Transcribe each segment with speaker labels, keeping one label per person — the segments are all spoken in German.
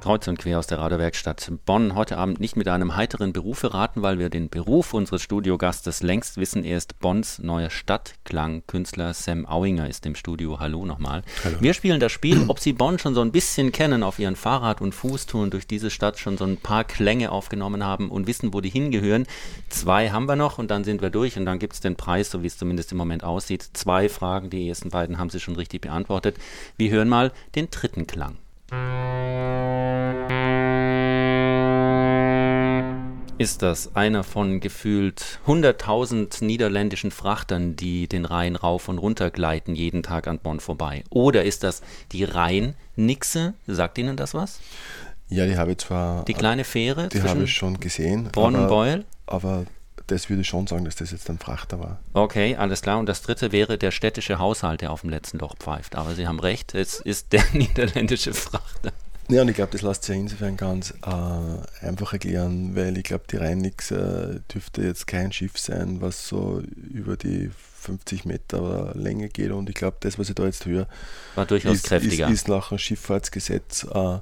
Speaker 1: Kreuz und quer aus der Radiowerkstatt Bonn. Heute Abend nicht mit einem heiteren Beruf verraten, weil wir den Beruf unseres Studiogastes längst wissen. Er ist Bonns neuer Stadtklangkünstler Sam Auinger ist im Studio. Hallo nochmal. Hallo. Wir spielen das Spiel, ob Sie Bonn schon so ein bisschen kennen, auf Ihren Fahrrad- und Fußtouren durch diese Stadt schon so ein paar Klänge aufgenommen haben und wissen, wo die hingehören. Zwei haben wir noch und dann sind wir durch und dann gibt es den Preis, so wie es zumindest im Moment aussieht. Zwei Fragen, die ersten beiden haben Sie schon richtig beantwortet. Wir hören mal den dritten Klang. Ist das einer von gefühlt 100.000 niederländischen Frachtern, die den Rhein rauf und runter gleiten, jeden Tag an Bonn vorbei? Oder ist das die Rhein-Nixe? Sagt Ihnen das was?
Speaker 2: Ja, die habe ich zwar.
Speaker 1: Die kleine Fähre?
Speaker 2: Die habe ich schon gesehen.
Speaker 1: Bonn und Beul?
Speaker 2: Aber das würde ich schon sagen, dass das jetzt ein Frachter war.
Speaker 1: Okay, alles klar. Und das dritte wäre der städtische Haushalt, der auf dem letzten Loch pfeift. Aber Sie haben recht, es ist der niederländische Frachter.
Speaker 2: Ja, und ich glaube, das lässt sich insofern ganz äh, einfach erklären, weil ich glaube, die Rheinix äh, dürfte jetzt kein Schiff sein, was so über die 50 Meter Länge geht. Und ich glaube, das, was ich da jetzt höre,
Speaker 1: war durchaus
Speaker 2: ist,
Speaker 1: kräftiger.
Speaker 2: Ist, ist nach dem Schifffahrtsgesetz, äh,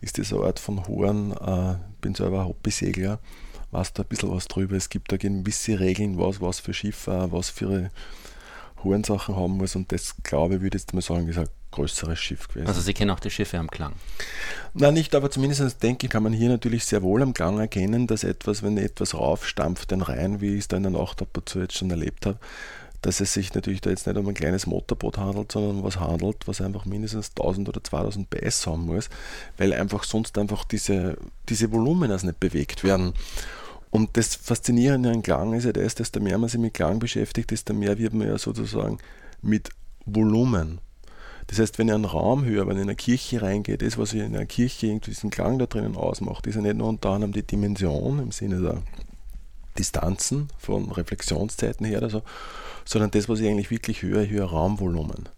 Speaker 2: ist das eine Art von Horn. Äh, ich bin selber Hobbysegler, weiß da ein bisschen was drüber. Es gibt da gewisse Regeln, was, was für Schiffe, was für Hornsachen haben muss. Und das, glaube ich, würde ich jetzt mal sagen, ein größeres Schiff gewesen.
Speaker 1: Also Sie kennen auch die Schiffe am Klang?
Speaker 2: Nein, nicht, aber zumindest denke ich, kann man hier natürlich sehr wohl am Klang erkennen, dass etwas, wenn etwas raufstampft, den Rhein, wie ich es da in der Nacht ab und zu jetzt schon erlebt habe, dass es sich natürlich da jetzt nicht um ein kleines Motorboot handelt, sondern um was handelt, was einfach mindestens 1000 oder 2000 PS haben muss, weil einfach sonst einfach diese, diese Volumina nicht bewegt werden. Und das Faszinierende an Klang ist ja das, desto mehr man sich mit Klang beschäftigt, desto mehr wird man ja sozusagen mit Volumen das heißt, wenn ich einen Raum höre, wenn ich in eine Kirche reingehe, das, was ich in einer Kirche irgendwie diesen Klang da drinnen ausmacht, ist ja nicht nur unter anderem die Dimension im Sinne der Distanzen von Reflexionszeiten her oder so, sondern das, was ich eigentlich wirklich höre, ich höre Raumvolumen.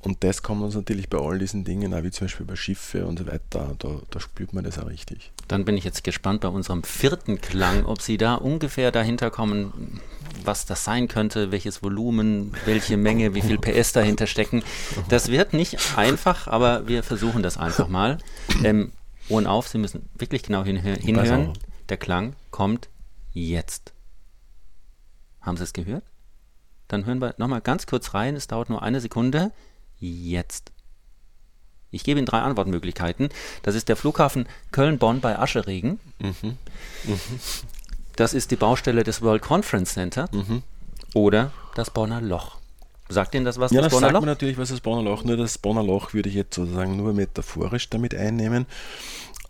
Speaker 2: Und das kommt uns natürlich bei all diesen Dingen, auch wie zum Beispiel bei Schiffe und so weiter, da, da spürt man das auch richtig.
Speaker 1: Dann bin ich jetzt gespannt bei unserem vierten Klang, ob Sie da ungefähr dahinter kommen, was das sein könnte, welches Volumen, welche Menge, wie viel PS dahinter stecken. Das wird nicht einfach, aber wir versuchen das einfach mal. Ähm, Ohren auf, Sie müssen wirklich genau hinhö hinhören. Der Klang kommt jetzt. Haben Sie es gehört? Dann hören wir nochmal ganz kurz rein. Es dauert nur eine Sekunde jetzt. Ich gebe Ihnen drei Antwortmöglichkeiten. Das ist der Flughafen Köln-Bonn bei Ascheregen. Mhm. Mhm. Das ist die Baustelle des World Conference Center. Mhm. Oder das Bonner Loch. Sagt Ihnen das was?
Speaker 2: Ja, das, das Bonner sagt Loch? mir natürlich was das Bonner Loch. Nur das Bonner Loch würde ich jetzt sozusagen nur metaphorisch damit einnehmen.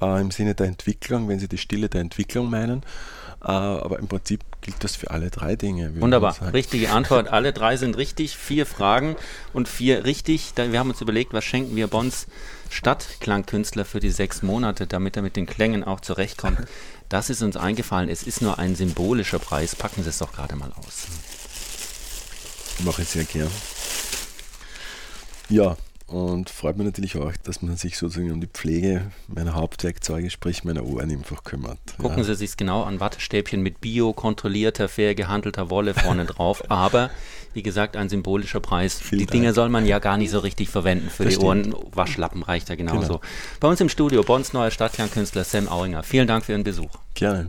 Speaker 2: Äh, Im Sinne der Entwicklung, wenn Sie die Stille der Entwicklung meinen. Äh, aber im Prinzip gilt das für alle drei Dinge.
Speaker 1: Wunderbar, richtige Antwort. Alle drei sind richtig. Vier Fragen und vier richtig. Wir haben uns überlegt, was schenken wir Bonds Stadtklangkünstler für die sechs Monate, damit er mit den Klängen auch zurechtkommt. Das ist uns eingefallen. Es ist nur ein symbolischer Preis. Packen Sie es doch gerade mal aus.
Speaker 2: Mache ich sehr gern. Ja, und freut mich natürlich auch, dass man sich sozusagen um die Pflege meiner Hauptwerkzeuge, sprich meiner Ohren einfach kümmert.
Speaker 1: Gucken ja. Sie sich genau an, Wattestäbchen mit bio kontrollierter, fair gehandelter Wolle vorne drauf, aber wie gesagt, ein symbolischer Preis. Vielen die Dank. Dinge soll man ja gar nicht so richtig verwenden für das die stimmt. Ohren. Waschlappen reicht ja genauso. Genau. Bei uns im Studio, Bonns neuer Stadtklangkünstler Sam Auinger. Vielen Dank für Ihren Besuch.
Speaker 2: Gerne.